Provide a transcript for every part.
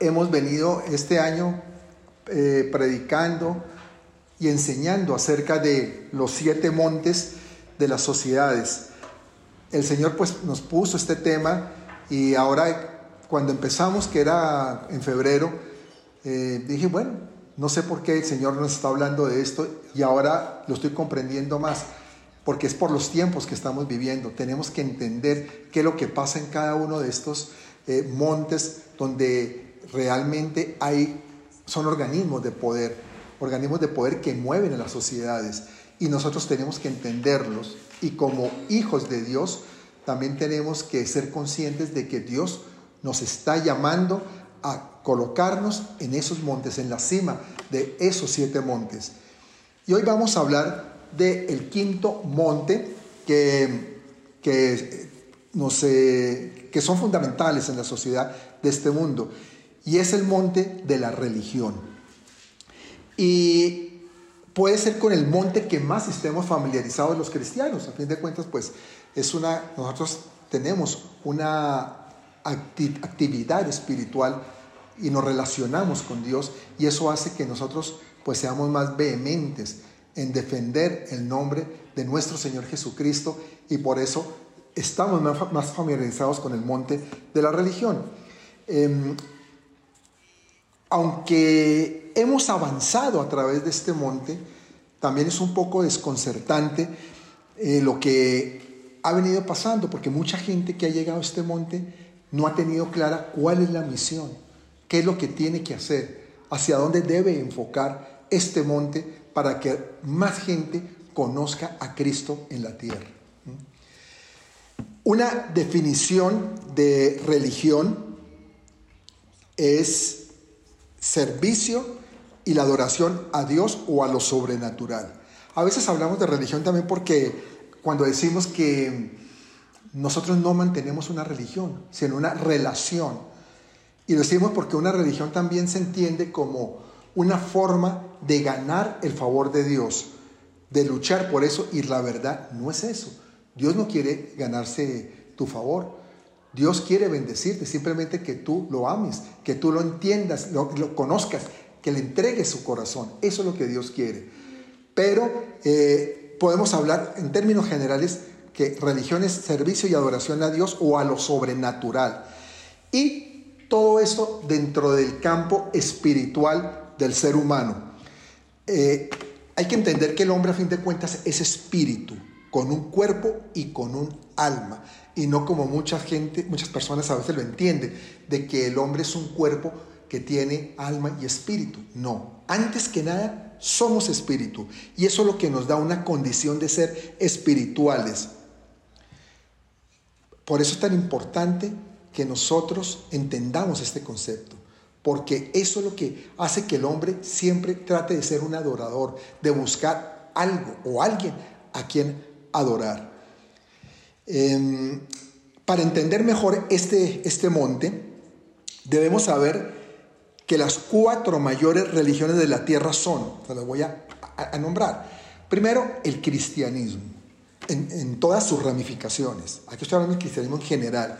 hemos venido este año eh, predicando y enseñando acerca de los siete montes de las sociedades. El Señor pues nos puso este tema y ahora cuando empezamos, que era en febrero, eh, dije, bueno, no sé por qué el Señor nos está hablando de esto y ahora lo estoy comprendiendo más, porque es por los tiempos que estamos viviendo. Tenemos que entender qué es lo que pasa en cada uno de estos eh, montes donde realmente hay, son organismos de poder, organismos de poder que mueven a las sociedades. Y nosotros tenemos que entenderlos. Y como hijos de Dios también tenemos que ser conscientes de que Dios nos está llamando a colocarnos en esos montes, en la cima de esos siete montes. Y hoy vamos a hablar del quinto monte que, que, nos, que son fundamentales en la sociedad de este mundo, y es el monte de la religión. Y puede ser con el monte que más estemos familiarizados los cristianos. A fin de cuentas, pues es una, nosotros tenemos una actividad espiritual y nos relacionamos con Dios y eso hace que nosotros pues seamos más vehementes en defender el nombre de nuestro Señor Jesucristo y por eso estamos más, familiarizados con el monte de la religión. Em, aunque hemos avanzado a través de este monte, también es un poco desconcertante eh, lo que ha venido pasando, porque mucha gente que ha llegado a este monte no ha tenido clara cuál es la misión, qué es lo que tiene que hacer, hacia dónde debe enfocar este monte para que más gente conozca a Cristo en la tierra. Una definición de religión es servicio y la adoración a Dios o a lo sobrenatural. A veces hablamos de religión también porque cuando decimos que nosotros no mantenemos una religión, sino una relación. Y lo decimos porque una religión también se entiende como una forma de ganar el favor de Dios, de luchar por eso, y la verdad no es eso. Dios no quiere ganarse tu favor. Dios quiere bendecirte, simplemente que tú lo ames, que tú lo entiendas, lo, conozcas, que le entregue su corazón. Eso es lo que Dios quiere. Pero eh, podemos hablar en términos generales que religión es servicio y adoración a Dios o a lo sobrenatural. Y todo esto dentro del campo espiritual del ser humano. Eh, hay que entender que el hombre a fin de cuentas es espíritu, con un cuerpo y con un alma. Y no como mucha gente, muchas personas a veces lo entienden, de que el hombre es un cuerpo que tiene alma y espíritu. No, antes que nada somos espíritu y eso es lo que nos da una condición de ser espirituales. Por eso es tan importante que nosotros entendamos este concepto, porque eso es lo que hace que el hombre siempre trate de ser un adorador, de buscar algo o alguien a quien adorar. Em, para entender mejor este, este monte, debemos saber que las cuatro mayores religiones de la tierra son, se las voy a, nombrar. Primero, el cristianismo, en, todas sus ramificaciones. Aquí estoy hablando del cristianismo en general,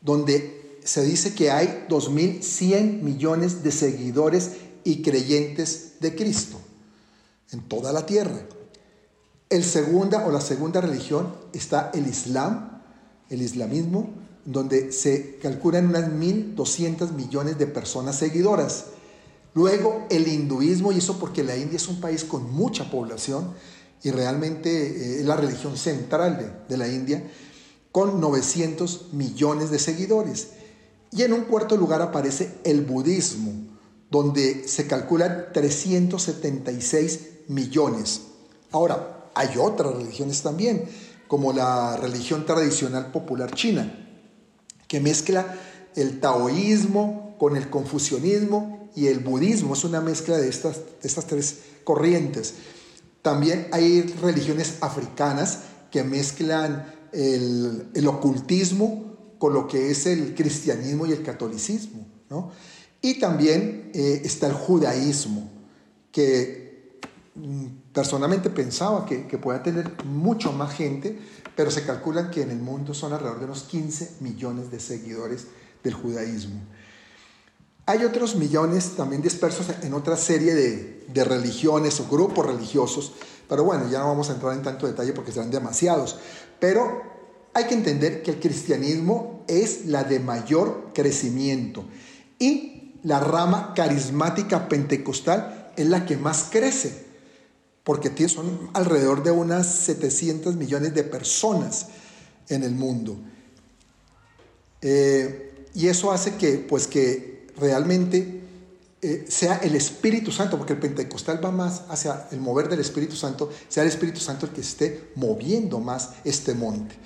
donde se dice que hay 2.100 millones de seguidores y creyentes de Cristo en toda la tierra. El segunda o la segunda religión está el Islam, el islamismo, donde se calculan unas 1.200 millones de personas seguidoras. Luego el hinduismo, y eso porque la India es un país con mucha población y realmente eh, es la religión central de, la India, con 900 millones de seguidores. Y en un cuarto lugar aparece el budismo, donde se calculan 376 millones. Ahora, hay otras religiones también, como la religión tradicional popular china, que mezcla el taoísmo con el confucianismo y el budismo. Es una mezcla de estas, estas tres corrientes. También hay religiones africanas que mezclan el, el, ocultismo con lo que es el cristianismo y el catolicismo. ¿no? Y también eh, está el judaísmo, que mm, personalmente pensaba que, que pueda tener mucho más gente, pero se calcula que en el mundo son alrededor de unos 15 millones de seguidores del judaísmo. Hay otros millones también dispersos en otra serie de, de religiones o grupos religiosos, pero bueno, ya no vamos a entrar en tanto detalle porque serán demasiados. Pero hay que entender que el cristianismo es la de mayor crecimiento y la rama carismática pentecostal es la que más crece, porque son alrededor de unas 700 millones de personas en el mundo. Eh, y eso hace que, pues, que realmente eh, sea el Espíritu Santo, porque el pentecostal va más hacia el mover del Espíritu Santo, sea el Espíritu Santo el que esté moviendo más este monte.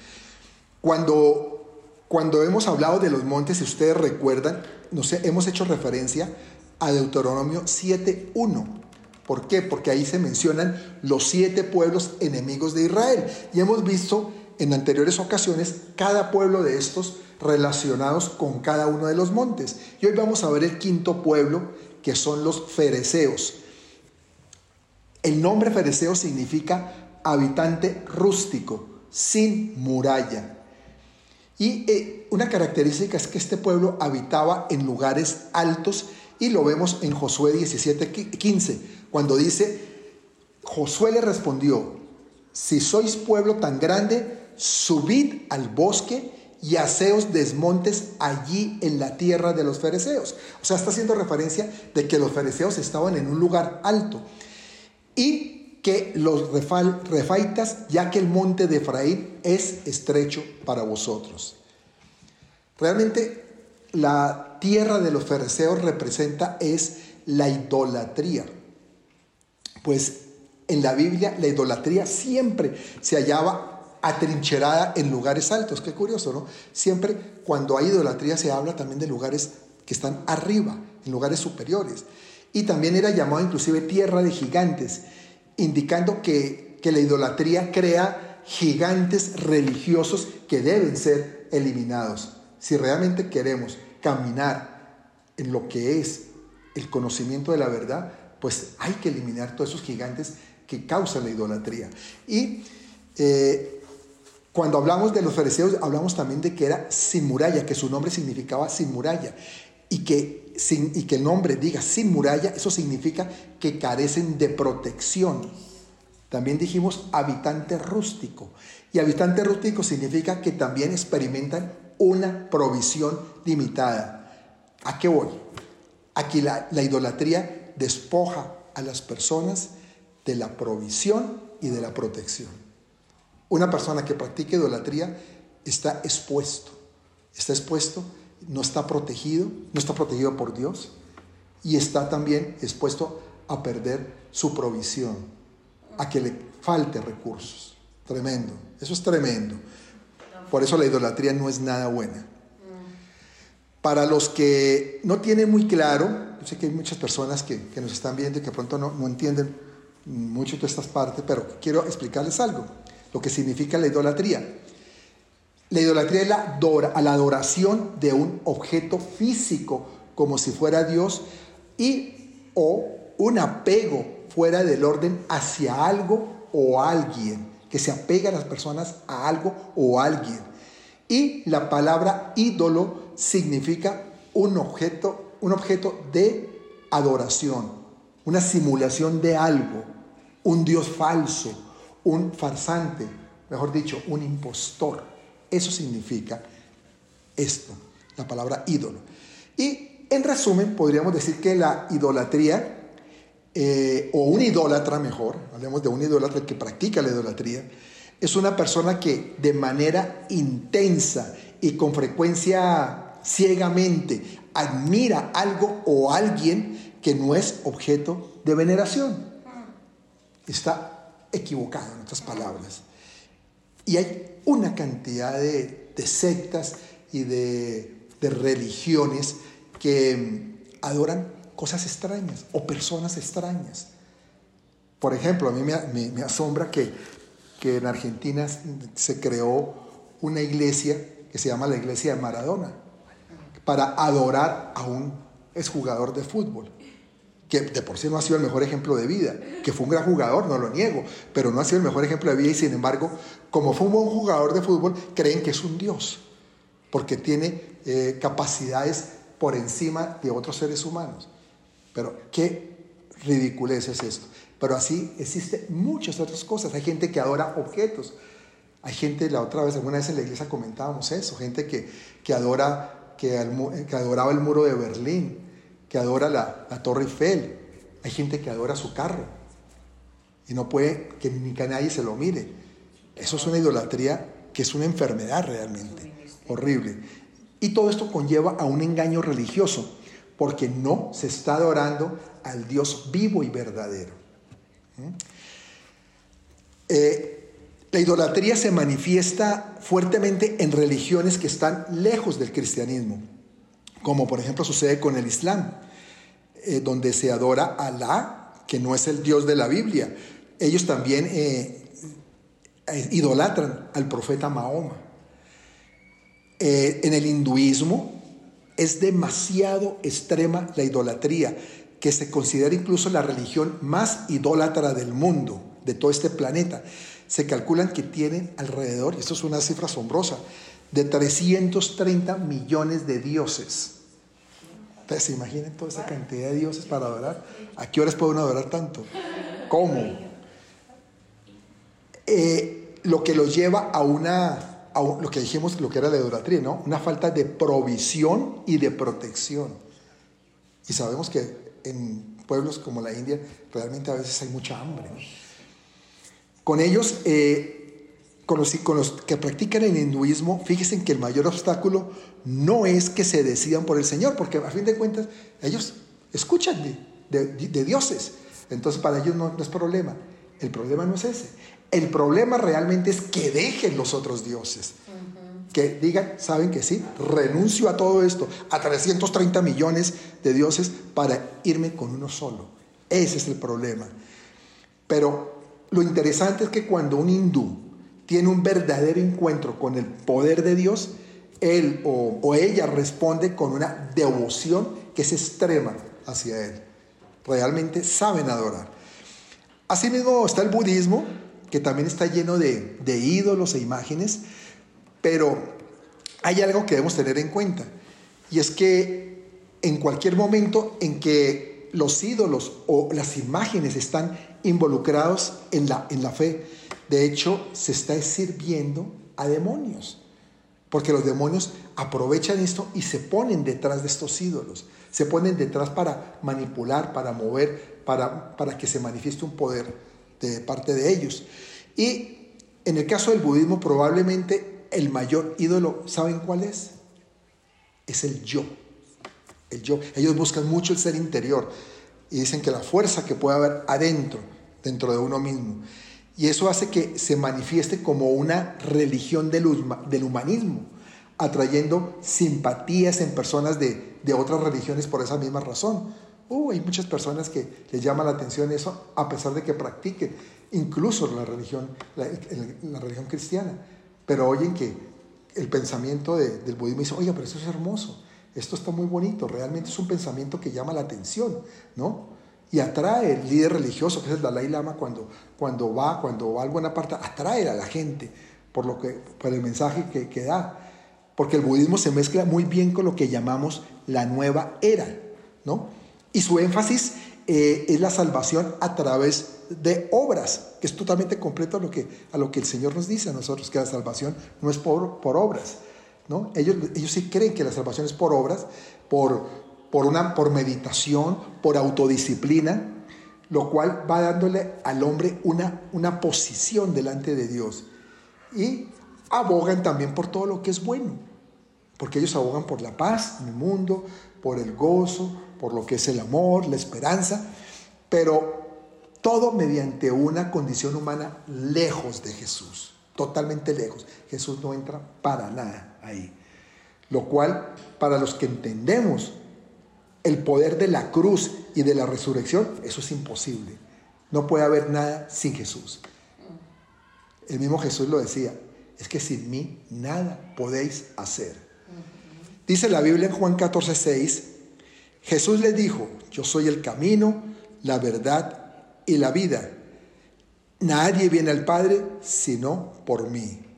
Cuando, cuando hemos hablado de los montes, si ustedes recuerdan, no sé, hemos hecho referencia a Deuteronomio 7.1. ¿Por qué? Porque ahí se mencionan los siete pueblos enemigos de Israel. Y hemos visto en anteriores ocasiones cada pueblo de estos relacionados con cada uno de los montes. Y hoy vamos a ver el quinto pueblo, que son los fereceos. El nombre fereceo significa habitante rústico, sin muralla. Y eh, una característica es que este pueblo habitaba en lugares altos y lo vemos en Josué 17:15, cuando dice, Josué le respondió, si sois pueblo tan grande, subid al bosque y haceos desmontes allí en la tierra de los fereceos. O sea, está haciendo referencia de que los fereceos estaban en un lugar alto y que los refaitas, ya que el monte de Efraín es estrecho para vosotros. Realmente la tierra de los fereceos representa es la idolatría. Pues en la Biblia la idolatría siempre se hallaba atrincherada en lugares altos. Qué curioso, ¿no? Siempre cuando hay idolatría se habla también de lugares que están arriba, en lugares superiores. Y también era llamado inclusive tierra de gigantes, indicando que, que la idolatría crea gigantes religiosos que deben ser eliminados. Si realmente queremos caminar en lo que es el conocimiento de la verdad, pues hay que eliminar todos esos gigantes que causan la idolatría. Y eh, cuando hablamos de los fariseos, hablamos también de que era sin muralla, que su nombre significaba sin muralla. Y que, sin, y que el nombre diga sin muralla, eso significa que carecen de protección. También dijimos habitante rústico. Y habitante rústico significa que también experimentan una provisión limitada. ¿A qué voy? Aquí la, la idolatría despoja a las personas de la provisión y de la protección. Una persona que practique idolatría está expuesto, está expuesto, no está protegido, no está protegido por Dios y está también expuesto a perder su provisión, a que le falte recursos. Tremendo, eso es tremendo. Por eso la idolatría no es nada buena. Para los que no tienen muy claro, sé que hay muchas personas que, nos están viendo y que pronto no, no entienden mucho de estas partes, pero quiero explicarles algo lo que significa la idolatría. La idolatría es la, la adoración de un objeto físico como si fuera Dios y o un apego fuera del orden hacia algo o alguien, que se apega a las personas a algo o alguien. Y la palabra ídolo significa un objeto, un objeto de adoración, una simulación de algo, un Dios falso, un farsante, mejor dicho, un impostor. Eso significa esto, la palabra ídolo. Y en resumen, podríamos decir que la idolatría, eh, o un idólatra mejor, hablemos de un idólatra que practica la idolatría, es una persona que de manera intensa y con frecuencia ciegamente admira algo o alguien que no es objeto de veneración. Está equivocado, en otras palabras. Y hay una cantidad de, sectas y de, religiones que mm, adoran cosas extrañas o personas extrañas. Por ejemplo, a mí me, asombra que, que, en Argentina se creó una iglesia que se llama la iglesia de Maradona para adorar a un exjugador de fútbol que de por sí no ha sido el mejor ejemplo de vida, que fue un gran jugador, no lo niego, pero no ha sido el mejor ejemplo de vida y sin embargo, como fue un buen jugador de fútbol, creen que es un dios, porque tiene eh, capacidades por encima de otros seres humanos. Pero qué ridiculez es esto. Pero así existen muchas otras cosas. Hay gente que adora objetos. Hay gente, la otra vez, alguna vez en la iglesia comentábamos eso, gente que, que adora, que, adoraba el muro de Berlín, que adora la, la Torre Eiffel. Hay gente que adora su carro y no puede que ni que nadie se lo mire. Eso es una idolatría que es una enfermedad realmente, horrible. Y todo esto conlleva a un engaño religioso, porque no se está adorando al Dios vivo y verdadero. ¿Mm? Eh, la idolatría se manifiesta fuertemente en religiones que están lejos del cristianismo, como por ejemplo sucede con el Islam, eh, donde se adora a Alá, que no es el Dios de la Biblia. Ellos también eh, idolatran al profeta Mahoma. en el hinduismo es demasiado extrema la idolatría que se considera incluso la religión más idólatra del mundo, de todo este planeta. Se calculan que tienen alrededor, y esto es una cifra asombrosa, de 330 millones de dioses. Entonces, ¿se imaginen toda esa cantidad de dioses para adorar? ¿A qué horas puede uno adorar tanto? ¿Cómo? Eh, lo que los lleva a una, lo que dijimos, lo que era la idolatría, ¿no? Una falta de provisión y de protección. Y sabemos que en pueblos como la India realmente a veces hay mucha hambre. Con ellos, eh, con, los, con, los, que practican el hinduismo, fíjense que el mayor obstáculo no es que se decidan por el Señor, porque a fin de cuentas ellos escuchan de, de, dioses. Entonces para ellos no, no es problema. El problema no es ese. El problema realmente es que dejen los otros dioses que digan, saben que sí, renuncio a todo esto, a 330 millones de dioses para irme con uno solo. Ese es el problema. Pero lo interesante es que cuando un hindú tiene un verdadero encuentro con el poder de Dios, él o, ella responde con una devoción que es extrema hacia él. Realmente saben adorar. Asimismo está el budismo, que también está lleno de, de ídolos e imágenes, pero hay algo que debemos tener en cuenta, y es que en cualquier momento en que los ídolos o las imágenes están involucrados en la, en la fe, de hecho se está sirviendo a demonios, porque los demonios aprovechan esto y se ponen detrás de estos ídolos, se ponen detrás para manipular, para mover, para, para que se manifieste un poder de parte de ellos. Y en el caso del budismo probablemente el mayor ídolo, ¿saben cuál es? Es el yo. El yo. Ellos buscan mucho el ser interior y dicen que la fuerza que puede haber adentro, dentro de uno mismo. Y eso hace que se manifieste como una religión del, humanismo, atrayendo simpatías en personas de, otras religiones por esa misma razón. Uh, hay muchas personas que les llama la atención eso a pesar de que practiquen incluso la religión, la religión cristiana pero oyen que el pensamiento del budismo dice, oye, pero eso es hermoso, esto está muy bonito, realmente es un pensamiento que llama la atención, ¿no? Y atrae el líder religioso, que es el Dalai Lama, cuando, cuando va, cuando va a alguna parte, atrae a la gente por, lo que, por el mensaje que, que da. Porque el budismo se mezcla muy bien con lo que llamamos la nueva era, ¿no? Y su énfasis eh, es la salvación a través de obras, que es totalmente completo a lo que, a lo que el Señor nos dice a nosotros, que la salvación no es por, por obras. ¿No? Ellos, ellos sí creen que la salvación es por obras, por, por, una, por meditación, por autodisciplina, lo cual va dándole al hombre una, una posición delante de Dios. Y abogan también por todo lo que es bueno, porque ellos abogan por la paz en el mundo, por el gozo, por lo que es el amor, la esperanza, pero todo mediante una condición humana lejos de Jesús, totalmente lejos. Jesús no entra para nada ahí. Lo cual, para los que entendemos el poder de la cruz y de la resurrección, eso es imposible. No puede haber nada sin Jesús. El mismo Jesús lo decía, es que sin mí nada podéis hacer. Dice la Biblia en Juan 14, 6, Jesús le dijo, yo soy el camino, la verdad y la vida. Nadie viene al Padre sino por mí.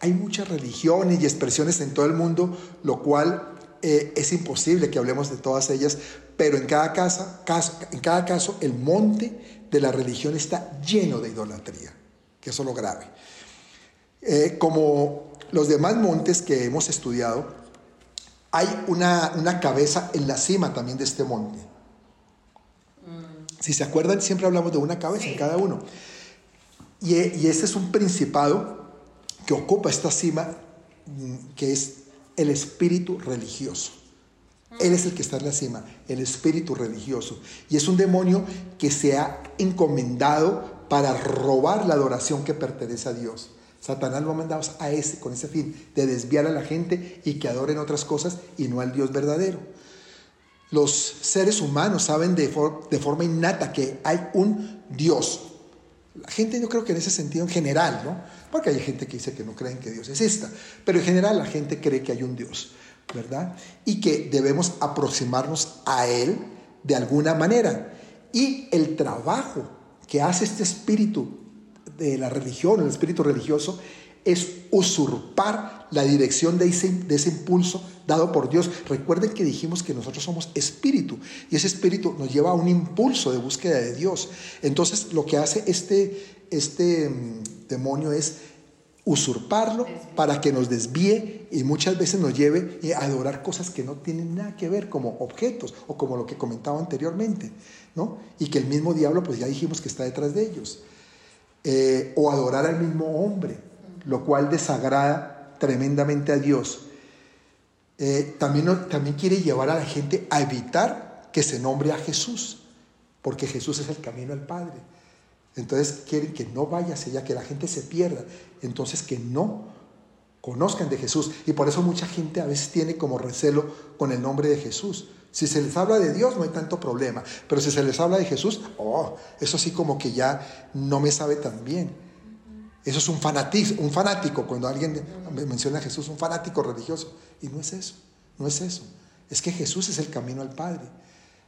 Hay muchas religiones y expresiones en todo el mundo, lo cual eh, es imposible que hablemos de todas ellas, pero en cada, casa, caso, en cada caso el monte de la religión está lleno de idolatría, que eso es lo grave. Eh, como los demás montes que hemos estudiado, hay una, una, cabeza en la cima también de este monte. Si se acuerdan, siempre hablamos de una cabeza en cada uno. Y, y este es un principado que ocupa esta cima, mm, que es el espíritu religioso. Él es el que está en la cima, el espíritu religioso. Y es un demonio que se ha encomendado para robar la adoración que pertenece a Dios. Satanás lo ha mandado a ese, con ese fin, de desviar a la gente y que adoren otras cosas y no al Dios verdadero. Los seres humanos saben de, de forma innata que hay un Dios. La gente yo creo que en ese sentido en general, ¿no? Porque hay gente que dice que no creen que Dios exista, pero en general la gente cree que hay un Dios, ¿verdad? Y que debemos aproximarnos a Él de alguna manera. Y el trabajo que hace este espíritu de la religión, el espíritu religioso, es usurpar la dirección de ese, de ese impulso dado por Dios. Recuerden que dijimos que nosotros somos espíritu y ese espíritu nos lleva a un impulso de búsqueda de Dios. Entonces lo que hace este, este mm, demonio es usurparlo para que nos desvíe y muchas veces nos lleve a adorar cosas que no tienen nada que ver como objetos o como lo que comentaba anteriormente, ¿no? Y que el mismo diablo, pues ya dijimos que está detrás de ellos. Eh, o adorar al mismo hombre, lo cual desagrada tremendamente a Dios. Eh, también, también quiere llevar a la gente a evitar que se nombre a Jesús, porque Jesús es el camino al Padre. Entonces quieren que no vaya allá, que la gente se pierda. Entonces que no conozcan de Jesús. Y por eso mucha gente a veces tiene como recelo con el nombre de Jesús. Si se les habla de Dios no hay tanto problema, pero si se les habla de Jesús, oh, eso sí como que ya no me sabe tan bien. Eso es un fanatismo, un fanático, cuando alguien menciona a Jesús, un fanático religioso. Y no es eso, no es eso. Es que Jesús es el camino al Padre.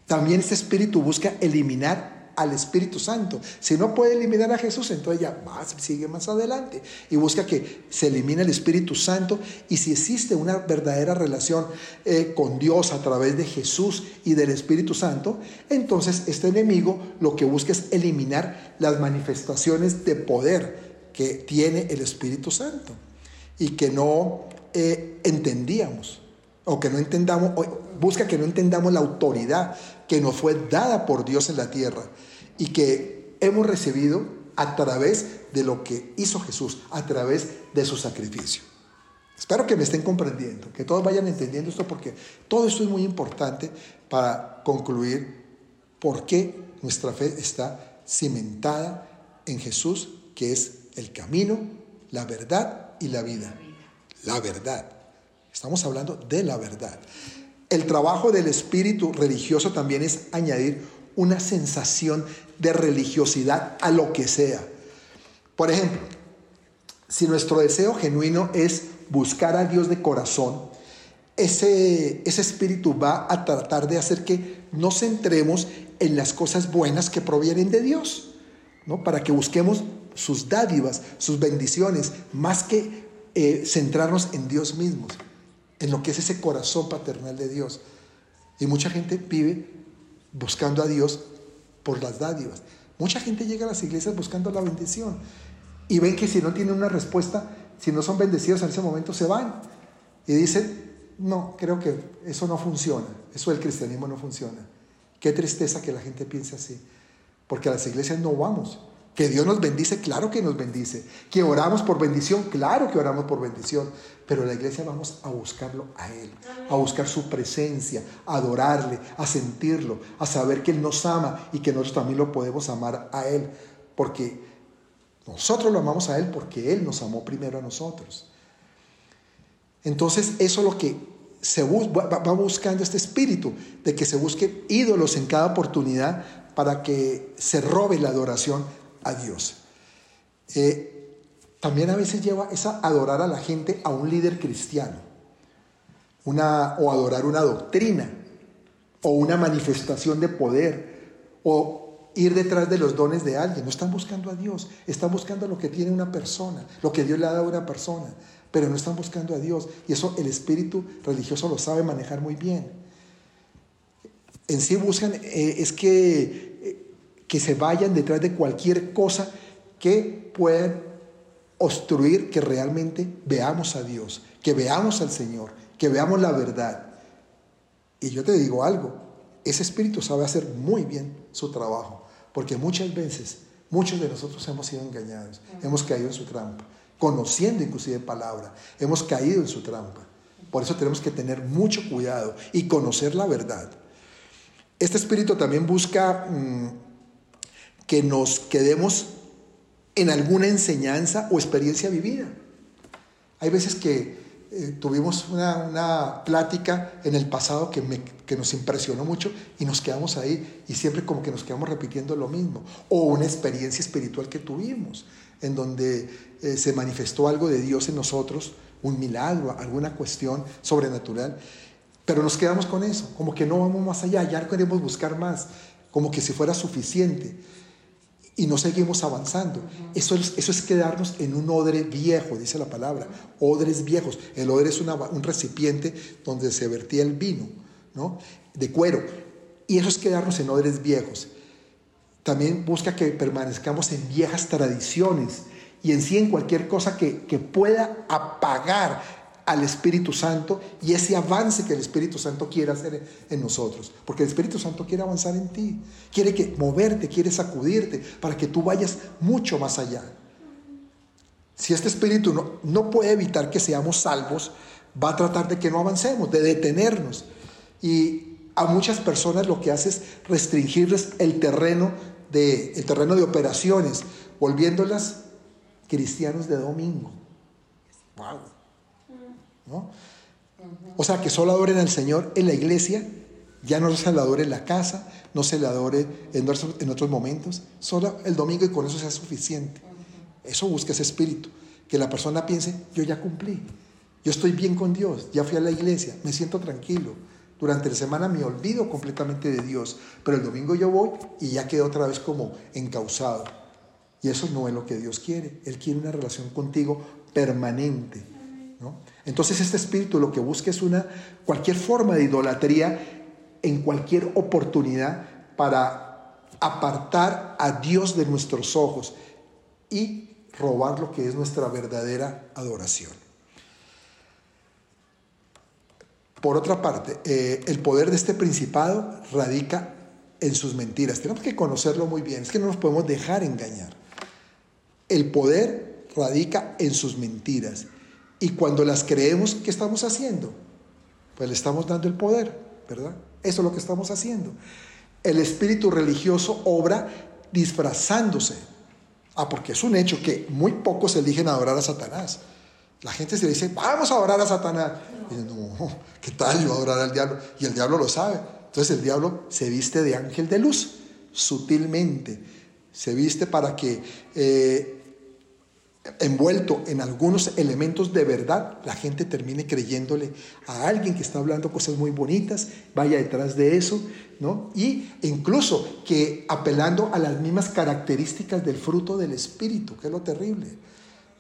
También este espíritu busca eliminar al Espíritu Santo. Si no puede eliminar a Jesús, entonces ya más, sigue más adelante y busca que se elimine el Espíritu Santo. Y si existe una verdadera relación eh, con Dios a través de Jesús y del Espíritu Santo, entonces este enemigo lo que busca es eliminar las manifestaciones de poder que tiene el Espíritu Santo y que no eh, entendíamos o que no entendamos, busca que no entendamos la autoridad que nos fue dada por Dios en la tierra y que hemos recibido a través de lo que hizo Jesús, a través de su sacrificio. Espero que me estén comprendiendo, que todos vayan entendiendo esto porque todo esto es muy importante para concluir por qué nuestra fe está cimentada en Jesús, que es el camino, la verdad y la vida. La verdad. Estamos hablando de la verdad. El trabajo del espíritu religioso también es añadir una sensación de religiosidad a lo que sea. Por ejemplo, si nuestro deseo genuino es buscar a Dios de corazón, ese, ese espíritu va a tratar de hacer que nos centremos en las cosas buenas que provienen de Dios, ¿no? para que busquemos sus dádivas, sus bendiciones, más que eh, centrarnos en Dios mismo en lo que es ese corazón paternal de Dios. Y mucha gente vive buscando a Dios por las dádivas. Mucha gente llega a las iglesias buscando la bendición y ven que si no tienen una respuesta, si no son bendecidos en ese momento, se van. Y dicen, no, creo que eso no funciona, eso del cristianismo no funciona. Qué tristeza que la gente piense así, porque a las iglesias no vamos, que Dios nos bendice, claro que nos bendice. Que oramos por bendición, claro que oramos por bendición. Pero en la iglesia vamos a buscarlo a Él, a buscar su presencia, a adorarle, a sentirlo, a saber que Él nos ama y que nosotros también lo podemos amar a Él. Porque nosotros lo amamos a Él porque Él nos amó primero a nosotros. Entonces eso es lo que se va buscando este espíritu, de que se busquen ídolos en cada oportunidad para que se robe la adoración a Dios. Eh, también a veces lleva esa adorar a la gente a un líder cristiano, una, o adorar una doctrina, o una manifestación de poder, o ir detrás de los dones de alguien. No están buscando a Dios, están buscando lo que tiene una persona, lo que Dios le ha dado a una persona, pero no están buscando a Dios. Y eso el espíritu religioso lo sabe manejar muy bien. En sí buscan eh, es que, que se vayan detrás de cualquier cosa que puedan obstruir que realmente veamos a Dios, que veamos al Señor, que veamos la verdad. Y yo te digo algo, ese espíritu sabe hacer muy bien su trabajo, porque muchas veces muchos de nosotros hemos sido engañados, hemos caído en su trampa conociendo inclusive palabra. Hemos caído en su trampa. Por eso tenemos que tener mucho cuidado y conocer la verdad. Este espíritu también busca mm, que nos quedemos en alguna enseñanza o experiencia vivida. Hay veces que eh, tuvimos una, plática en el pasado que, que nos impresionó mucho y nos quedamos ahí y siempre como que nos quedamos repitiendo lo mismo. O una experiencia espiritual que tuvimos en donde eh, se manifestó algo de Dios en nosotros, un milagro, alguna cuestión sobrenatural. Pero nos quedamos con eso, como que no vamos más allá, ya queremos buscar más, como que si fuera suficiente. Y no seguimos avanzando. Eso es, eso es quedarnos en un odre viejo, dice la palabra. Odres viejos. El odre es un recipiente donde se vertía el vino, ¿no? De cuero. Y eso es quedarnos en odres viejos. También busca que permanezcamos en viejas tradiciones y en sí en cualquier cosa que, pueda apagar al Espíritu Santo y ese avance que el Espíritu Santo quiere hacer en nosotros. Porque el Espíritu Santo quiere avanzar en ti, quiere que moverte, quiere sacudirte para que tú vayas mucho más allá. Si este Espíritu no, no puede evitar que seamos salvos, va a tratar de que no avancemos, de detenernos. Y a muchas personas lo que hace es restringirles el terreno de, el terreno de operaciones, volviéndolas cristianos de domingo. Wow. O sea, que solo adoren al Señor en la iglesia, ya no se le adore en la casa, no se le adore en otros, en otros momentos, solo el domingo y con eso sea suficiente. Eso busca ese espíritu, que la persona piense, yo ya cumplí, yo estoy bien con Dios, ya fui a la iglesia, me siento tranquilo, durante la semana me olvido completamente de Dios, pero el domingo yo voy y ya quedo otra vez como encausado. Y eso no es lo que Dios quiere. Él quiere una relación contigo permanente. Entonces este espíritu lo que busca es una cualquier forma de idolatría en cualquier oportunidad para apartar a Dios de nuestros ojos y robar lo que es nuestra verdadera adoración. Por otra parte, eh, el poder de este principado radica en sus mentiras. Tenemos que conocerlo muy bien, es que no nos podemos dejar engañar. El poder radica en sus mentiras. Y cuando las creemos, ¿qué estamos haciendo? Pues le estamos dando el poder, ¿verdad? Eso es lo que estamos haciendo. El espíritu religioso obra disfrazándose. Ah, porque es un hecho que muy pocos eligen adorar a Satanás. La gente se dice, vamos a adorar a Satanás. No, ¿qué tal yo adorar al diablo? Y el diablo lo sabe. Entonces el diablo se viste de ángel de luz, sutilmente. Se viste para que, eh, envuelto en algunos elementos de verdad, la gente termine creyéndole a alguien que está hablando cosas muy bonitas, vaya detrás de eso, ¿no? Y incluso que apelando a las mismas características del fruto del Espíritu, que es lo terrible,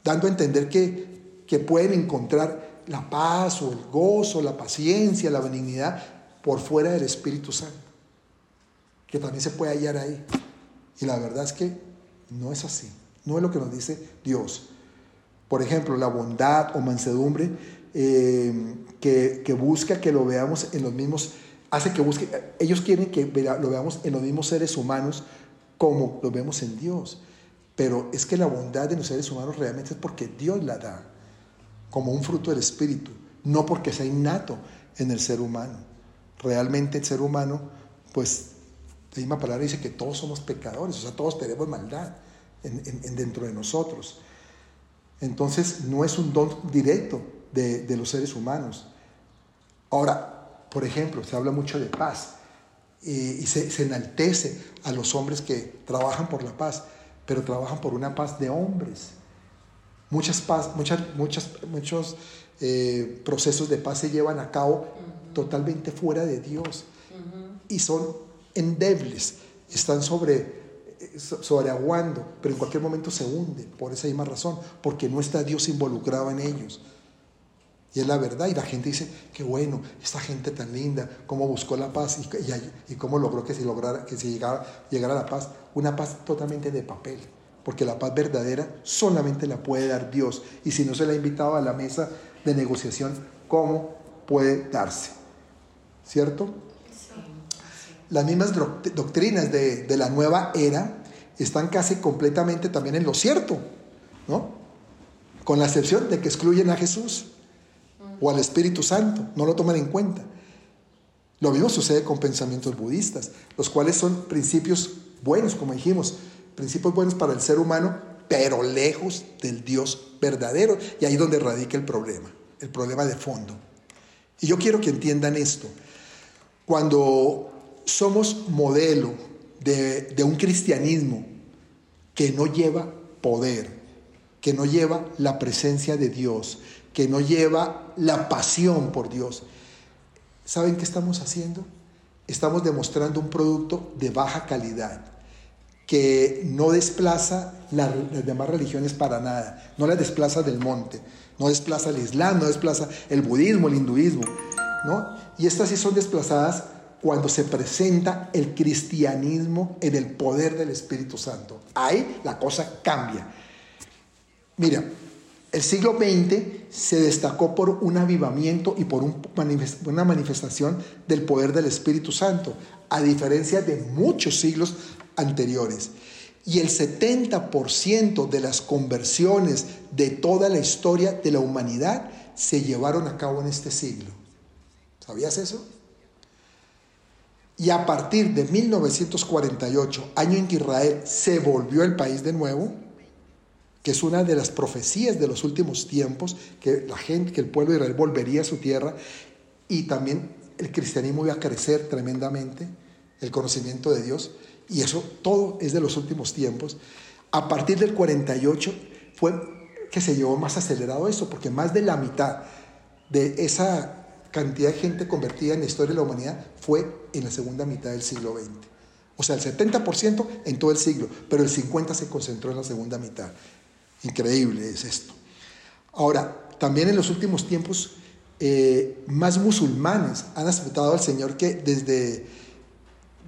dando a entender que que pueden encontrar la paz o el gozo, la paciencia, la benignidad por fuera del Espíritu Santo, que también se puede hallar ahí. Y la verdad es que no es así, no es lo que nos dice Dios. Por ejemplo, la bondad o mansedumbre eh, que, que, busca que lo veamos en los mismos, hace que busque, ellos quieren que lo veamos en los mismos seres humanos como lo vemos en Dios. Pero es que la bondad de los seres humanos realmente es porque Dios la da como un fruto del Espíritu, no porque sea innato en el ser humano. Realmente el ser humano, pues la misma palabra dice que todos somos pecadores, o sea, todos tenemos maldad en, dentro de nosotros. Entonces no es un don directo de, los seres humanos. Ahora, por ejemplo, se habla mucho de paz y, se, se, enaltece a los hombres que trabajan por la paz, pero trabajan por una paz de hombres Muchas, paz, muchas, muchas, muchos eh, procesos de paz se llevan a cabo totalmente fuera de Dios y son endebles, están sobre, sobreaguando, pero en cualquier momento se hunden por esa misma razón, porque no está Dios involucrado en ellos. Y es la verdad. Y la gente dice, qué bueno, esta gente tan linda, cómo buscó la paz y, cómo logró que se, lograra, que se llegara, llegara a la paz. Una paz totalmente de papel. Porque la paz verdadera solamente la puede dar Dios. Y si no se la ha invitado a la mesa de negociación, ¿cómo puede darse? ¿Cierto? Las mismas doctrinas de, de la nueva era están casi completamente también en lo cierto, ¿no? Con la excepción de que excluyen a Jesús o al Espíritu Santo, no lo toman en cuenta. Lo mismo sucede con pensamientos budistas, los cuales son principios buenos, como dijimos, principios buenos para el ser humano, pero lejos del Dios verdadero. Y ahí es donde radica el problema, el problema de fondo. Y yo quiero que entiendan esto. Cuando somos modelo de, de un cristianismo que no lleva poder, que no lleva la presencia de Dios, que no lleva la pasión por Dios. ¿Saben qué estamos haciendo? Estamos demostrando un producto de baja calidad que no desplaza las, demás religiones para nada, no las desplaza del monte, no desplaza el Islam, no desplaza el budismo, el hinduismo, ¿no? Y estas sí son desplazadas cuando se presenta el cristianismo en el poder del Espíritu Santo. Ahí la cosa cambia. Mira, el siglo XX se destacó por un avivamiento y por una manifestación del poder del Espíritu Santo, a diferencia de muchos siglos anteriores. Y el 70% de las conversiones de toda la historia de la humanidad se llevaron a cabo en este siglo. ¿Sabías eso? Y a partir de 1948, año en que Israel se volvió el país de nuevo, que es una de las profecías de los últimos tiempos, que la gente, que el pueblo de Israel volvería a su tierra y también el cristianismo iba a crecer tremendamente, el conocimiento de Dios, y eso todo es de los últimos tiempos. A partir del 48 fue que se llevó más acelerado eso, porque más de la mitad de esa cantidad de gente convertida en la historia de la humanidad fue en la segunda mitad del siglo XX. O sea, el 70% en todo el siglo, pero el 50% se concentró en la segunda mitad. Increíble es esto. Ahora, también en los últimos tiempos, eh, más musulmanes han aceptado al Señor que desde,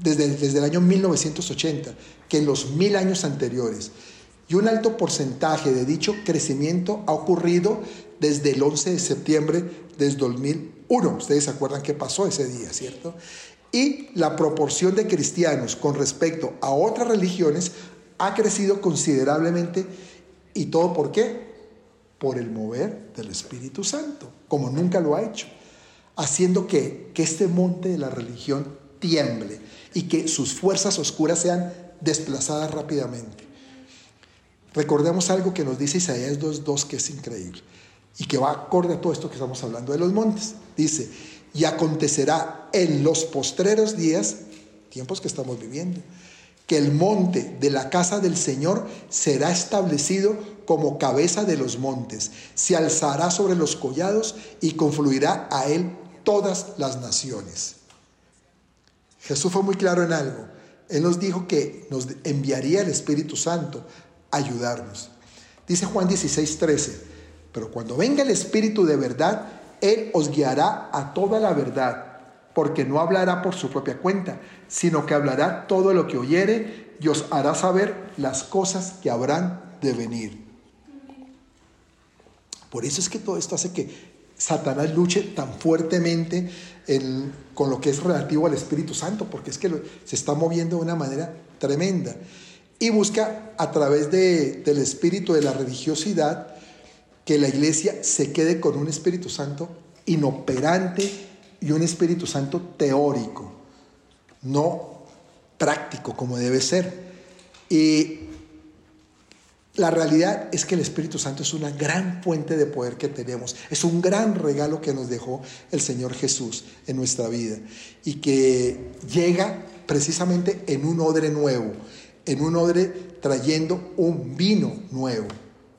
desde, desde el año 1980 que en los mil años anteriores. Y un alto porcentaje de dicho crecimiento ha ocurrido desde el 11 de septiembre desde 2000 uno, ustedes se acuerdan qué pasó ese día, ¿cierto? Y la proporción de cristianos con respecto a otras religiones ha crecido considerablemente. ¿Y todo por qué? Por el mover del Espíritu Santo, como nunca lo ha hecho, haciendo que, que este monte de la religión tiemble y que sus fuerzas oscuras sean desplazadas rápidamente. Recordemos algo que nos dice Isaías 2.2 que es increíble y que va acorde a todo esto que estamos hablando de los montes. Dice, y acontecerá en los postreros días, tiempos que estamos viviendo, que el monte de la casa del Señor será establecido como cabeza de los montes, se alzará sobre los collados y confluirá a él todas las naciones. Jesús fue muy claro en algo. Él nos dijo que nos enviaría el Espíritu Santo a ayudarnos. Dice Juan 16, 13, pero cuando venga el Espíritu de verdad, Él os guiará a toda la verdad porque no hablará por su propia cuenta, sino que hablará todo lo que oyere y os hará saber las cosas que habrán de venir. Por eso es que todo esto hace que Satanás luche tan fuertemente con lo que es relativo al Espíritu Santo, porque es que se está moviendo de una manera tremenda. Y busca a través del espíritu de la religiosidad que la iglesia se quede con un Espíritu Santo inoperante, y un Espíritu Santo teórico, no práctico como debe ser. Y la realidad es que el Espíritu Santo es una gran fuente de poder que tenemos, es un gran regalo que nos dejó el Señor Jesús en nuestra vida y que llega precisamente en un odre nuevo, en un odre trayendo un vino nuevo,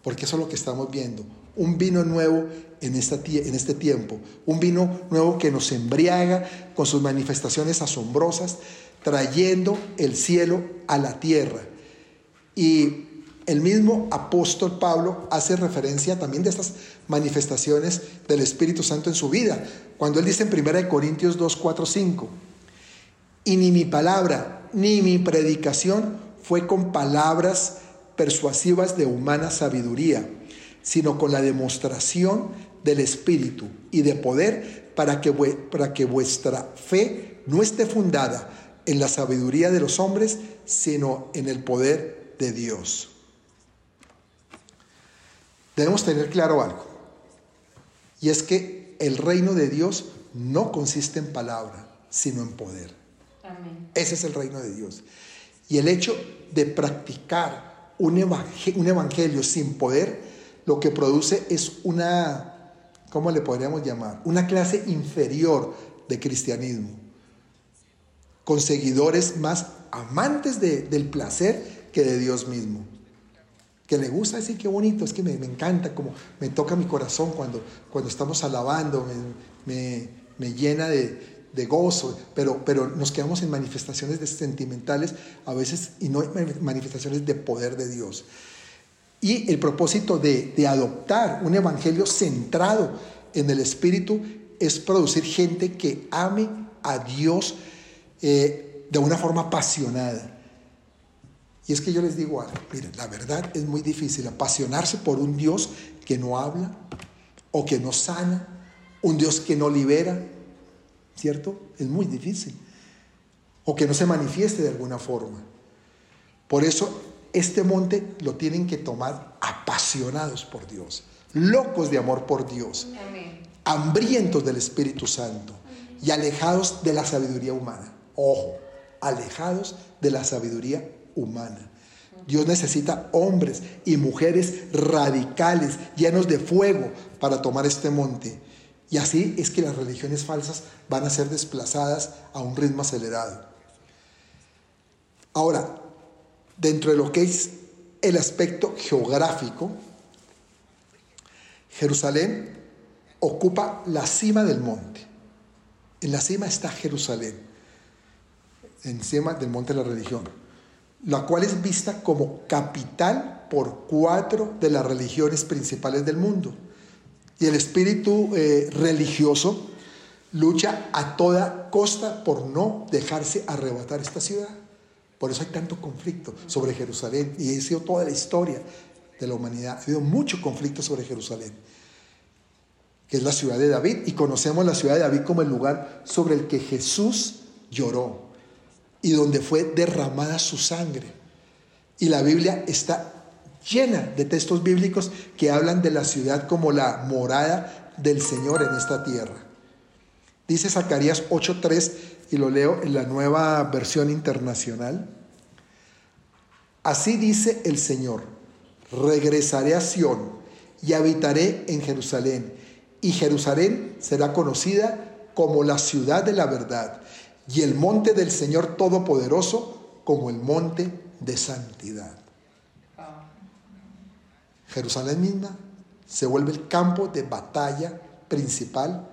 porque eso es lo que estamos viendo, un vino nuevo en, este tiempo, un vino nuevo que nos embriaga con sus manifestaciones asombrosas, trayendo el cielo a la tierra. Y el mismo apóstol Pablo hace referencia también de estas manifestaciones del Espíritu Santo en su vida, cuando él dice en 1 Corintios 2, 4, 5, y ni mi palabra ni mi predicación fue con palabras persuasivas de humana sabiduría, sino con la demostración del Espíritu y de poder para que, para que vuestra fe no esté fundada en la sabiduría de los hombres, sino en el poder de Dios. Debemos tener claro algo, y es que el reino de Dios no consiste en palabra, sino en poder. Ese es el reino de Dios. Y el hecho de practicar un un evangelio sin poder, lo que produce es una, ¿cómo le podríamos llamar? Una clase inferior de cristianismo, con seguidores más amantes del placer que de Dios mismo. Que le gusta decir qué bonito, es que me, encanta, como me toca mi corazón cuando, cuando estamos alabando, me, me llena de, de gozo, pero, pero nos quedamos en manifestaciones de sentimentales a veces y no en manifestaciones de poder de Dios. Y el propósito de, adoptar un evangelio centrado en el Espíritu es producir gente que ame a Dios eh, de una forma apasionada. Y es que yo les digo miren, la verdad es muy difícil apasionarse por un Dios que no habla o que no sana, un Dios que no libera, ¿cierto? Es muy difícil. O que no se manifieste de alguna forma. Por eso este monte lo tienen que tomar apasionados por Dios, locos de amor por Dios, hambrientos del Espíritu Santo y alejados de la sabiduría humana. Ojo, alejados de la sabiduría humana. Dios necesita hombres y mujeres radicales, llenos de fuego, para tomar este monte. Y así es que las religiones falsas van a ser desplazadas a un ritmo acelerado. Ahora, dentro de lo que es el aspecto geográfico, Jerusalén ocupa la cima del monte. En la cima está Jerusalén, encima del monte de la religión, la cual es vista como capital por cuatro de las religiones principales del mundo. Y el espíritu eh, religioso lucha a toda costa por no dejarse arrebatar esta ciudad. Por eso hay tanto conflicto sobre Jerusalén. Y ha sido toda la historia de la humanidad. Ha habido mucho conflicto sobre Jerusalén, que es la ciudad de David. Y conocemos la ciudad de David como el lugar sobre el que Jesús lloró y donde fue derramada su sangre. Y la Biblia está llena de textos bíblicos que hablan de la ciudad como la morada del Señor en esta tierra. Dice Zacarías 8:3 y lo leo en la nueva versión internacional. Así dice el Señor, regresaré a Sión y habitaré en Jerusalén, y Jerusalén será conocida como la ciudad de la verdad, y el monte del Señor Todopoderoso como el monte de santidad. Jerusalén misma se vuelve el campo de batalla principal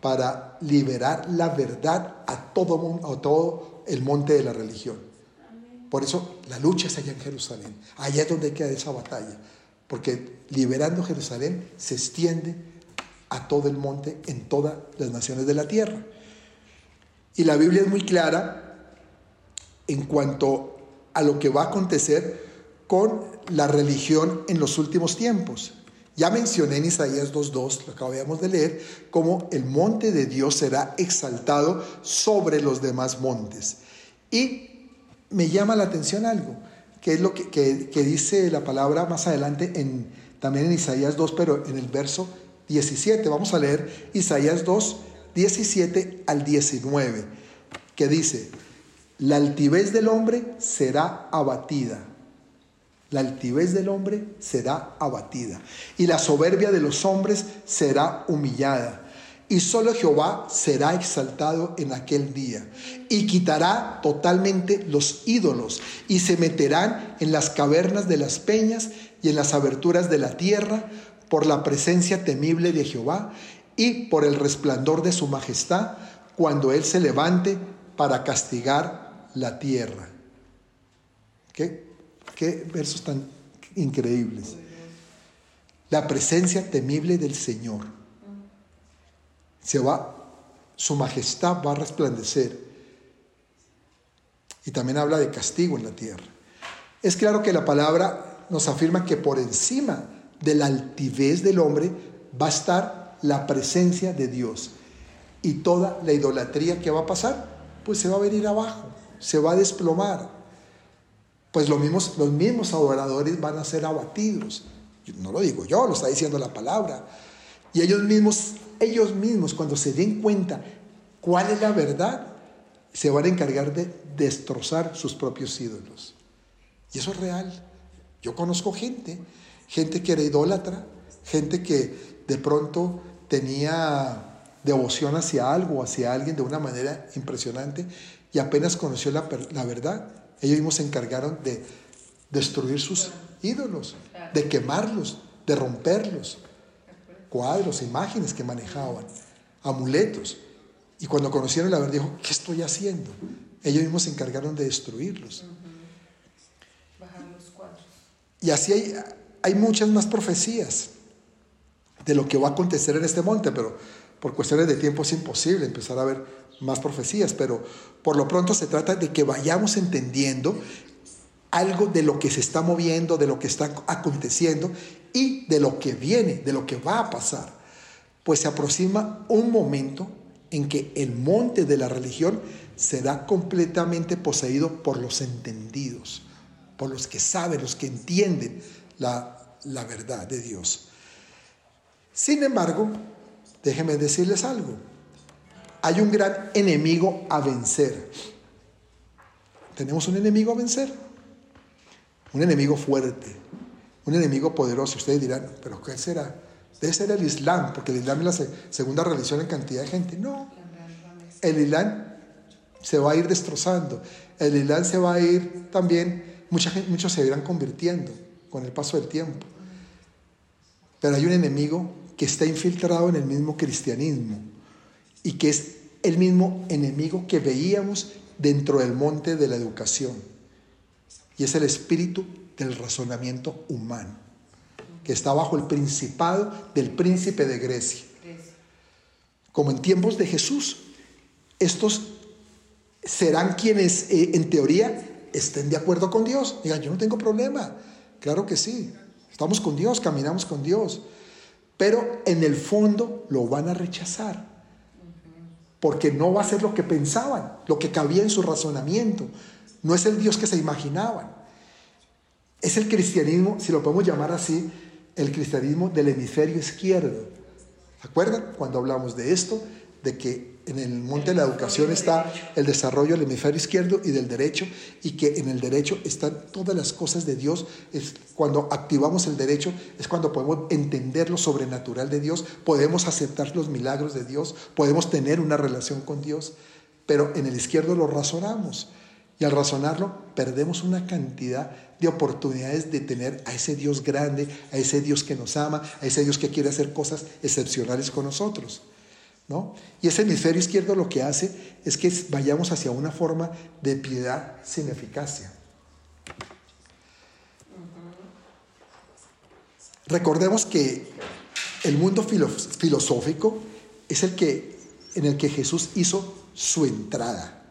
para liberar la verdad a todo, a todo el monte de la religión. Por eso la lucha es allá en Jerusalén. Allá es donde queda esa batalla. Porque liberando Jerusalén se extiende a todo el monte en todas las naciones de la tierra. Y la Biblia es muy clara en cuanto a lo que va a acontecer con la religión en los últimos tiempos. Ya mencioné en Isaías 2.2, lo acabamos de leer, cómo el monte de Dios será exaltado sobre los demás montes. Y me llama la atención algo, que es lo que, dice la palabra más adelante en, también en Isaías 2, pero en el verso 17. Vamos a leer Isaías 2, 17 al 19, que dice, la altivez del hombre será abatida la altivez del hombre será abatida y la soberbia de los hombres será humillada. Y solo Jehová será exaltado en aquel día y quitará totalmente los ídolos y se meterán en las cavernas de las peñas y en las aberturas de la tierra por la presencia temible de Jehová y por el resplandor de su majestad cuando Él se levante para castigar la tierra. ¿Qué? Qué versos tan, increíbles. La presencia temible del Señor. Se va, su majestad va a resplandecer. Y también habla de castigo en la tierra. Es claro que la palabra nos afirma que por encima de la altivez del hombre va a estar la presencia de Dios. Y toda la idolatría que va a pasar, pues se va a venir abajo, se va a desplomar. Pues los mismos, los mismos adoradores van a ser abatidos. No lo digo yo, lo está diciendo la palabra. Y ellos mismos, ellos mismos, cuando se den cuenta cuál es la verdad, se van a encargar de destrozar sus propios ídolos. Y eso es real. Yo conozco gente, gente que era idólatra, gente que de pronto tenía devoción hacia algo, hacia alguien de una manera impresionante y apenas conoció la, la verdad, ellos mismos se encargaron de destruir sus ídolos, de quemarlos, de romperlos. Cuadros, imágenes que manejaban, amuletos. Y cuando conocieron la verdad, dijo, ¿qué estoy haciendo? Ellos mismos se encargaron de destruirlos. Y así hay, hay muchas más profecías de lo que va a acontecer en este monte, pero por cuestiones de tiempo es imposible empezar a ver más profecías, pero por lo pronto se trata de que vayamos entendiendo algo de lo que se está moviendo, de lo que está aconteciendo y de lo que viene, de lo que va a pasar. Pues se aproxima un momento en que el monte de la religión será completamente poseído por los entendidos, por los que saben, los que entienden la, la verdad de Dios. Sin embargo, déjenme decirles algo. Hay un gran enemigo a vencer. Tenemos un enemigo a vencer. Un enemigo fuerte. Un enemigo poderoso. Ustedes dirán, ¿pero qué será? Debe ser el Islam, porque el Islam es la segunda religión en cantidad de gente. No. El Islam se va a ir destrozando. El Islam se va a ir también, mucha gente, muchos se irán convirtiendo con el paso del tiempo. Pero hay un enemigo que está infiltrado en el mismo cristianismo y que es el mismo enemigo que veíamos dentro del monte de la educación. Y es el espíritu del razonamiento humano, que está bajo el principado del príncipe de Grecia. Como en tiempos de Jesús, estos serán quienes eh, en teoría estén de acuerdo con Dios. Digan, yo no tengo problema. Claro que sí. Estamos con Dios, caminamos con Dios. Pero en el fondo lo van a rechazar. Porque no va a ser lo que pensaban, lo que cabía en su razonamiento. No es el Dios que se imaginaban. Es el cristianismo, si lo podemos llamar así, el cristianismo del hemisferio izquierdo. ¿Se acuerdan cuando hablamos de esto? De que en el monte de la educación está el desarrollo del hemisferio izquierdo y del derecho, y que en el derecho están todas las cosas de Dios. Es cuando activamos el derecho es cuando podemos entender lo sobrenatural de Dios, podemos aceptar los milagros de Dios, podemos tener una relación con Dios, pero en el izquierdo lo razonamos. Y al razonarlo, perdemos una cantidad de oportunidades de tener a ese Dios grande, a ese Dios que nos ama, a ese Dios que quiere hacer cosas excepcionales con nosotros. Y ese hemisferio izquierdo lo que hace es que vayamos hacia una forma de piedad sin eficacia. Recordemos que el mundo filosófico es el que en el que Jesús hizo su entrada.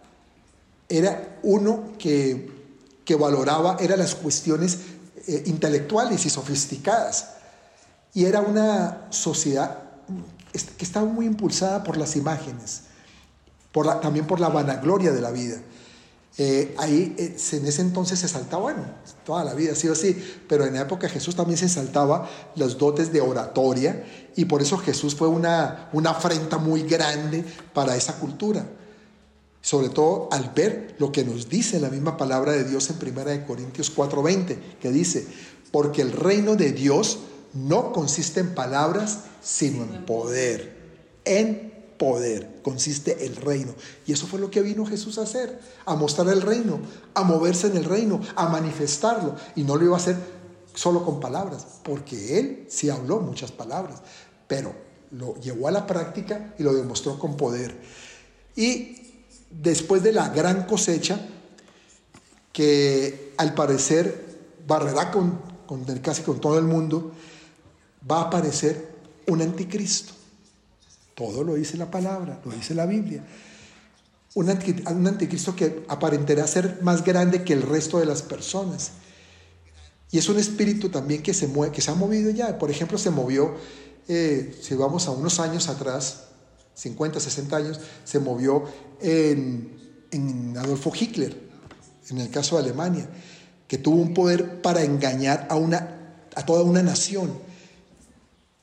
Era uno que, que valoraba, eran las cuestiones eh, intelectuales y sofisticadas. Y era una sociedad que estaba muy impulsada por las imágenes, también por la vanagloria de la vida. Eh, ahí eh, en ese entonces se saltaba, bueno, toda la vida ha sido así, pero en la época Jesús también se saltaba las dotes de oratoria y por eso Jesús fue una, una afrenta muy grande para esa cultura. Sobre todo al ver lo que nos dice la misma palabra de Dios en 1 Corintios 4:20, que dice, porque el reino de Dios no consiste en palabras, sino en poder. En poder consiste el reino. Y eso fue lo que vino Jesús a hacer, a mostrar el reino, a moverse en el reino, a manifestarlo. Y no lo iba a hacer solo con palabras, porque él sí habló muchas palabras, pero lo llevó a la práctica y lo demostró con poder. Y después de la gran cosecha, que al parecer barrerá con con, casi con todo el mundo, va a aparecer un anticristo. Todo lo dice la palabra, lo dice la Biblia. Un, anticristo que aparentará ser más grande que el resto de las personas. Y es un espíritu también que se, mueve, que se ha movido ya. Por ejemplo, se movió, eh, si vamos a unos años atrás, 50, 60 años, se movió en, en Adolfo Hitler, en el caso de Alemania, que tuvo un poder para engañar a, una, a toda una nación.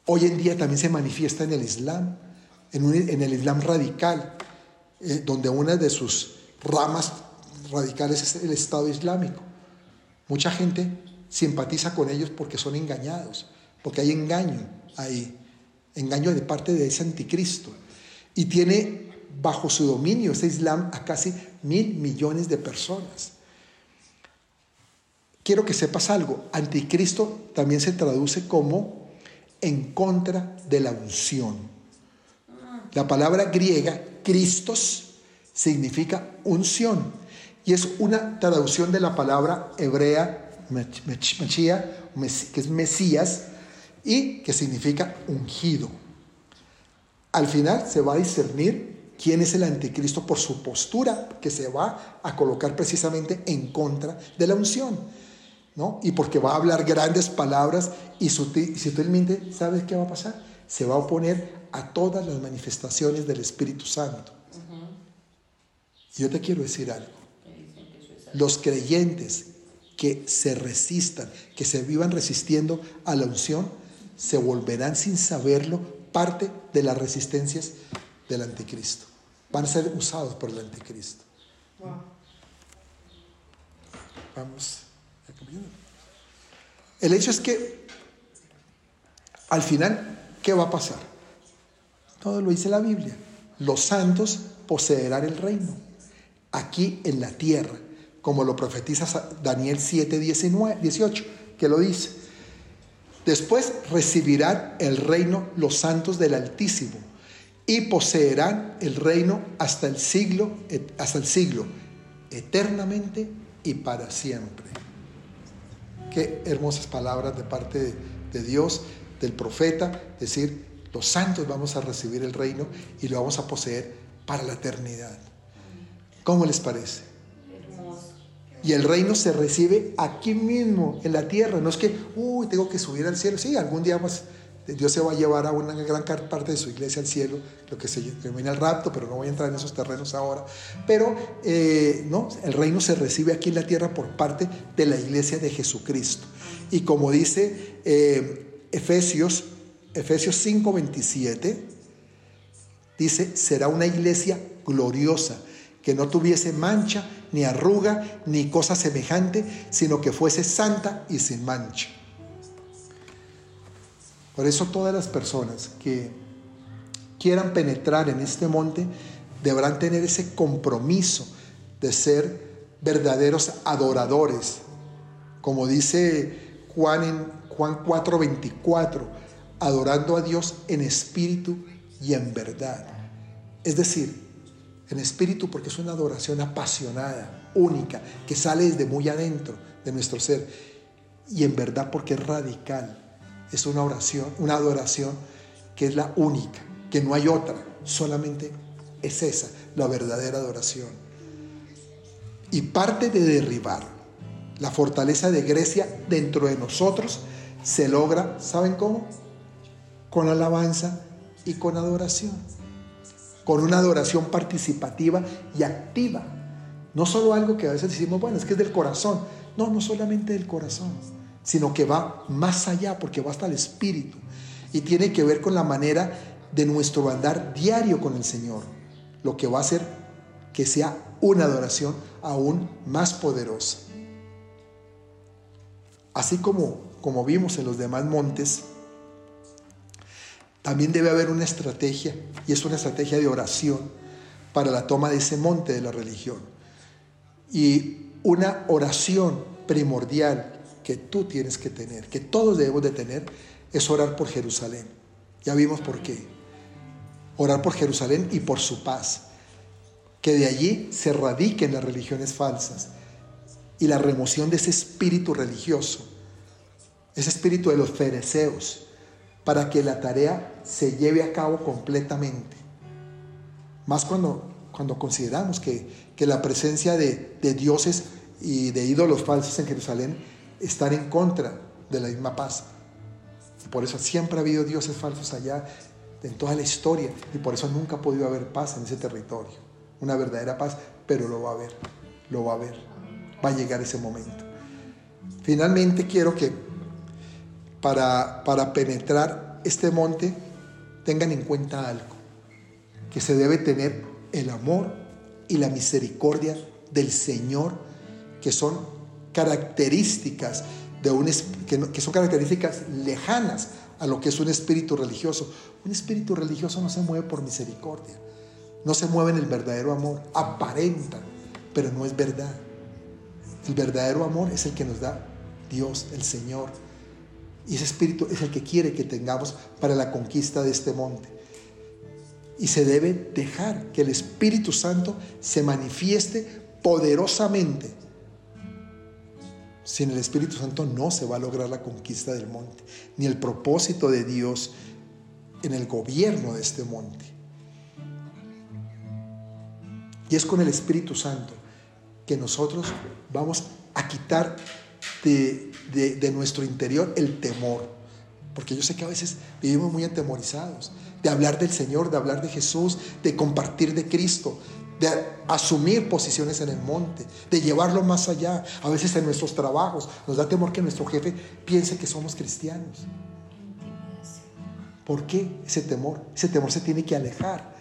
Hoy en día también se manifiesta en el Islam, en, el Islam radical, eh, donde una de sus ramas radicales es el Estado Islámico. Mucha gente simpatiza con ellos porque son engañados, porque hay engaño ahí, engaño de parte de ese anticristo. Y tiene bajo su dominio ese Islam a casi mil millones de personas. Quiero que sepas algo, anticristo también se traduce como en contra de la unción. La palabra griega, Christos, significa unción y es una traducción de la palabra hebrea que es Mesías, y que significa ungido. Al final se va a discernir quién es el anticristo por su postura, que se va a colocar precisamente en contra de la unción. ¿No? Y porque va a hablar grandes palabras y sutilmente, ¿sabes qué va a pasar? Se va a oponer a todas las manifestaciones del Espíritu Santo. Y yo te quiero decir algo. Los creyentes que se resistan, que se vivan resistiendo a la unción, se volverán sin saberlo parte de las resistencias del anticristo. Van a ser usados por el anticristo. Vamos. El hecho es que al final, ¿qué va a pasar? Todo lo dice la Biblia. Los santos poseerán el reino aquí en la tierra, como lo profetiza Daniel 7, 19, 18, que lo dice. Después recibirán el reino los santos del Altísimo y poseerán el reino hasta el siglo, hasta el siglo, eternamente y para siempre. Qué hermosas palabras de parte de, Dios, del profeta, decir, los santos vamos a recibir el reino y lo vamos a poseer para la eternidad. ¿Cómo les parece? Y el reino se recibe aquí mismo, en la tierra. No es que, uy, tengo que subir al cielo. Sí, algún día más Dios se va a llevar a una gran parte de su iglesia al cielo, lo que se denomina el rapto, pero no voy a entrar en esos terrenos ahora. Pero eh, no, el reino se recibe aquí en la tierra por parte de la iglesia de Jesucristo. Y como dice eh, Efesios, Efesios 5:27, dice, será una iglesia gloriosa, que no tuviese mancha, ni arruga, ni cosa semejante, sino que fuese santa y sin mancha. Por eso todas las personas que quieran penetrar en este monte deberán tener ese compromiso de ser verdaderos adoradores. Como dice Juan en Juan 4:24, adorando a Dios en espíritu y en verdad. Es decir, en espíritu porque es una adoración apasionada, única, que sale desde muy adentro de nuestro ser. Y en verdad porque es radical. Es una oración, una adoración que es la única, que no hay otra, solamente es esa, la verdadera adoración. Y parte de derribar la fortaleza de Grecia dentro de nosotros se logra, ¿saben cómo? Con alabanza y con adoración con una adoración participativa y activa. No solo algo que a veces decimos, bueno, es que es del corazón. No, no solamente del corazón, sino que va más allá porque va hasta el espíritu y tiene que ver con la manera de nuestro andar diario con el Señor, lo que va a hacer que sea una adoración aún más poderosa. Así como, como vimos en los demás montes, también debe haber una estrategia, y es una estrategia de oración para la toma de ese monte de la religión. Y una oración primordial que tú tienes que tener, que todos debemos de tener, es orar por Jerusalén. Ya vimos por qué. Orar por Jerusalén y por su paz. Que de allí se radiquen las religiones falsas y la remoción de ese espíritu religioso ese espíritu de los fereceos, para que la tarea se lleve a cabo completamente. Más cuando, cuando consideramos que, la presencia de, de dioses y de ídolos falsos en Jerusalén están en contra de la misma paz. Por eso siempre ha habido dioses falsos allá en toda la historia y por eso nunca ha podido haber paz en ese territorio. Una verdadera paz, pero lo va a haber, lo va a haber. Va a llegar ese momento. Finalmente quiero que para, para penetrar este monte tengan en cuenta algo, que se debe tener el amor y la misericordia del Señor, que son características de un, que, son características lejanas a lo que es un espíritu religioso. Un espíritu religioso no se mueve por misericordia, no se mueve en el verdadero amor, aparenta, pero no es verdad. El verdadero amor es el que nos da Dios, el Señor. Y ese espíritu es el que quiere que tengamos para la conquista de este monte. Y se debe dejar que el Espíritu Santo se manifieste poderosamente sin el Espíritu Santo no se va a lograr la conquista del monte, ni el propósito de Dios en el gobierno de este monte. Y es con el Espíritu Santo que nosotros vamos a quitar de, nuestro interior el temor. Porque yo sé que a veces vivimos muy atemorizados de hablar del Señor, de hablar de Jesús, de compartir de Cristo, de asumir posiciones en el monte, de llevarlo más allá. A veces en nuestros trabajos nos da temor que nuestro jefe piense que somos cristianos. ¿Por qué ese temor? Ese temor se tiene que alejar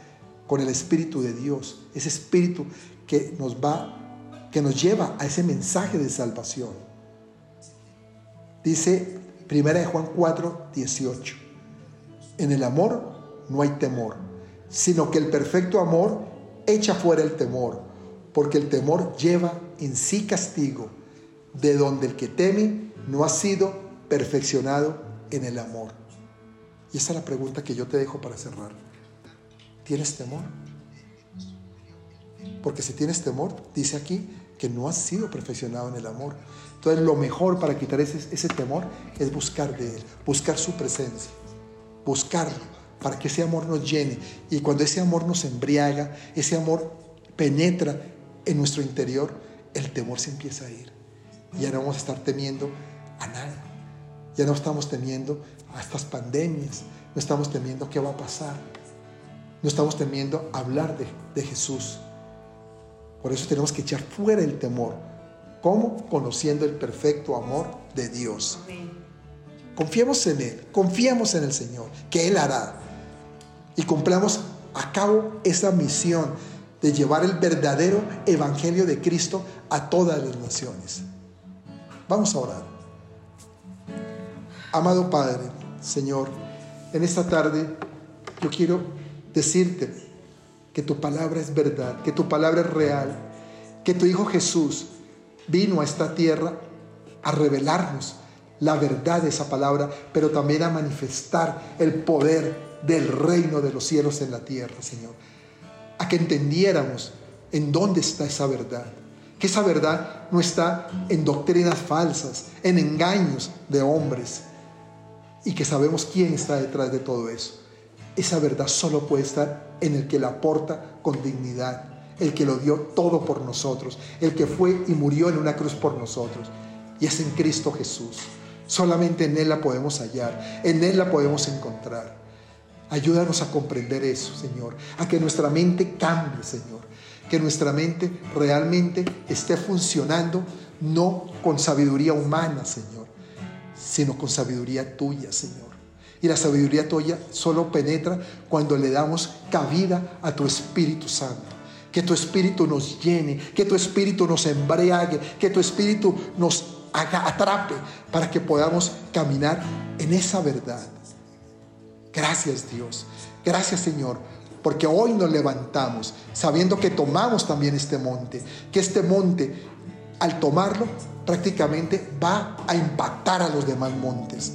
con el Espíritu de Dios, ese Espíritu que nos va, que nos lleva a ese mensaje de salvación. Dice 1 Juan 4, 18, en el amor no hay temor, sino que el perfecto amor echa fuera el temor, porque el temor lleva en sí castigo, de donde el que teme no ha sido perfeccionado en el amor. Y esa es la pregunta que yo te dejo para cerrar. ¿Tienes temor? Porque si tienes temor, dice aquí que no has sido perfeccionado en el amor. Entonces lo mejor para quitar ese, ese temor es buscar de Él, buscar su presencia, buscarlo para que ese amor nos llene. Y cuando ese amor nos embriaga, ese amor penetra en nuestro interior, el temor se empieza a ir. Ya no vamos a estar temiendo a nada. Ya no estamos temiendo a estas pandemias. No estamos temiendo qué va a pasar. No estamos temiendo hablar de, de Jesús. Por eso tenemos que echar fuera el temor. ¿Cómo? Conociendo el perfecto amor de Dios. Confiemos en Él, confiemos en el Señor, que Él hará y cumplamos a cabo esa misión de llevar el verdadero evangelio de Cristo a todas las naciones. Vamos a orar. Amado Padre, Señor, en esta tarde yo quiero decirte que tu palabra es verdad, que tu palabra es real, que tu Hijo Jesús vino a esta tierra a revelarnos la verdad de esa palabra, pero también a manifestar el poder del reino de los cielos en la tierra, Señor. A que entendiéramos en dónde está esa verdad. Que esa verdad no está en doctrinas falsas, en engaños de hombres. Y que sabemos quién está detrás de todo eso. Esa verdad solo puede estar en el que la aporta con dignidad, el que lo dio todo por nosotros, el que fue y murió en una cruz por nosotros. Y es en Cristo Jesús. Solamente en Él la podemos hallar, en Él la podemos encontrar. Ayúdanos a comprender eso, Señor, a que nuestra mente cambie, Señor, que nuestra mente realmente esté funcionando no con sabiduría humana, Señor, sino con sabiduría tuya, Señor. Y la sabiduría tuya solo penetra cuando le damos cabida a tu Espíritu Santo. Que tu Espíritu nos llene, que tu Espíritu nos embriague, que tu Espíritu nos atrape para que podamos caminar en esa verdad. Gracias Dios. Gracias Señor. Porque hoy nos levantamos sabiendo que tomamos también este monte. Que este monte, al tomarlo, prácticamente va a impactar a los demás montes.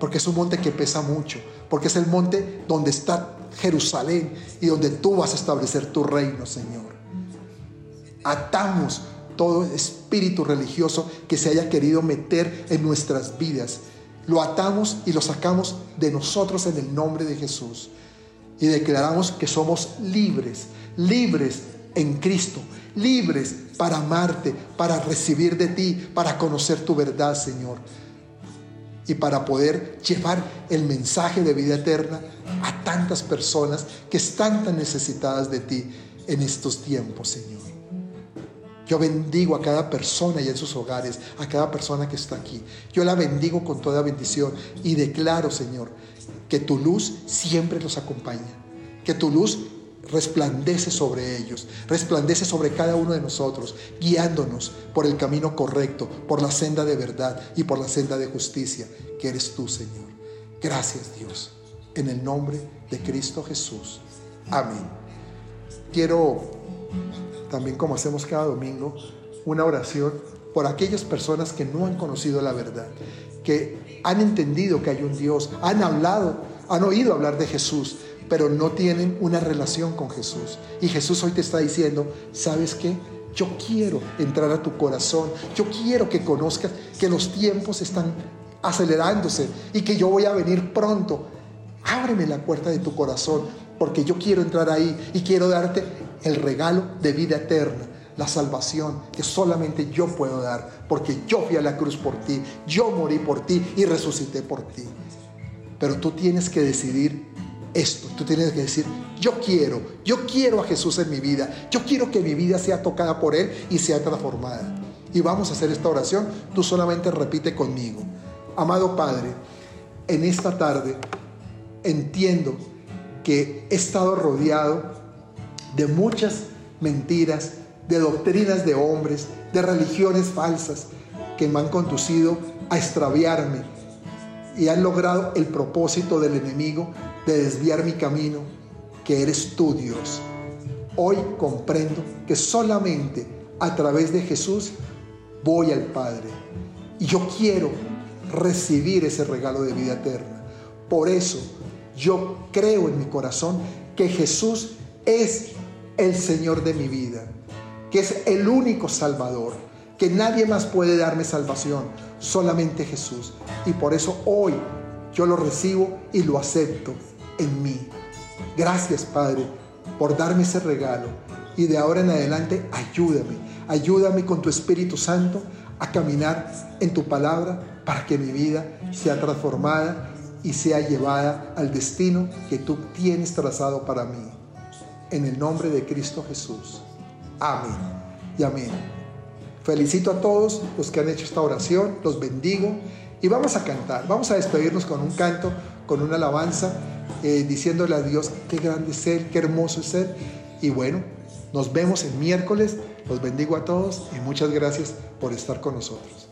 Porque es un monte que pesa mucho. Porque es el monte donde está Jerusalén y donde tú vas a establecer tu reino, Señor. Atamos todo espíritu religioso que se haya querido meter en nuestras vidas. Lo atamos y lo sacamos de nosotros en el nombre de Jesús. Y declaramos que somos libres, libres en Cristo, libres para amarte, para recibir de ti, para conocer tu verdad, Señor. Y para poder llevar el mensaje de vida eterna a tantas personas que están tan necesitadas de ti en estos tiempos, Señor. Yo bendigo a cada persona y en sus hogares, a cada persona que está aquí. Yo la bendigo con toda bendición y declaro, Señor, que tu luz siempre los acompaña, que tu luz resplandece sobre ellos, resplandece sobre cada uno de nosotros, guiándonos por el camino correcto, por la senda de verdad y por la senda de justicia, que eres tú, Señor. Gracias, Dios, en el nombre de Cristo Jesús. Amén. Quiero también, como hacemos cada domingo, una oración por aquellas personas que no han conocido la verdad, que han entendido que hay un Dios, han hablado, han oído hablar de Jesús, pero no tienen una relación con Jesús. Y Jesús hoy te está diciendo, ¿sabes qué? Yo quiero entrar a tu corazón, yo quiero que conozcas que los tiempos están acelerándose y que yo voy a venir pronto. Ábreme la puerta de tu corazón porque yo quiero entrar ahí y quiero darte el regalo de vida eterna, la salvación que solamente yo puedo dar, porque yo fui a la cruz por ti, yo morí por ti y resucité por ti. Pero tú tienes que decidir esto. Tú tienes que decir, yo quiero, yo quiero a Jesús en mi vida. Yo quiero que mi vida sea tocada por Él y sea transformada. Y vamos a hacer esta oración. Tú solamente repite conmigo. Amado Padre, en esta tarde entiendo que he estado rodeado de muchas mentiras, de doctrinas de hombres, de religiones falsas que me han conducido a extraviarme y han logrado el propósito del enemigo de desviar mi camino, que eres tú Dios. Hoy comprendo que solamente a través de Jesús voy al Padre. Y yo quiero recibir ese regalo de vida eterna. Por eso yo creo en mi corazón que Jesús es el Señor de mi vida, que es el único Salvador, que nadie más puede darme salvación, solamente Jesús. Y por eso hoy yo lo recibo y lo acepto en mí. Gracias, Padre, por darme ese regalo. Y de ahora en adelante, ayúdame. Ayúdame con tu Espíritu Santo a caminar en tu palabra para que mi vida sea transformada y sea llevada al destino que tú tienes trazado para mí. En el nombre de Cristo Jesús. Amén y amén. Felicito a todos los que han hecho esta oración, los bendigo y vamos a cantar, vamos a despedirnos con un canto, con una alabanza eh, diciéndole a Dios qué grande es Él, qué hermoso es Él. Y bueno, nos vemos el miércoles. Los bendigo a todos y muchas gracias por estar con nosotros.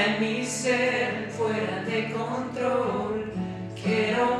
De mi ser fuera de control. Quiero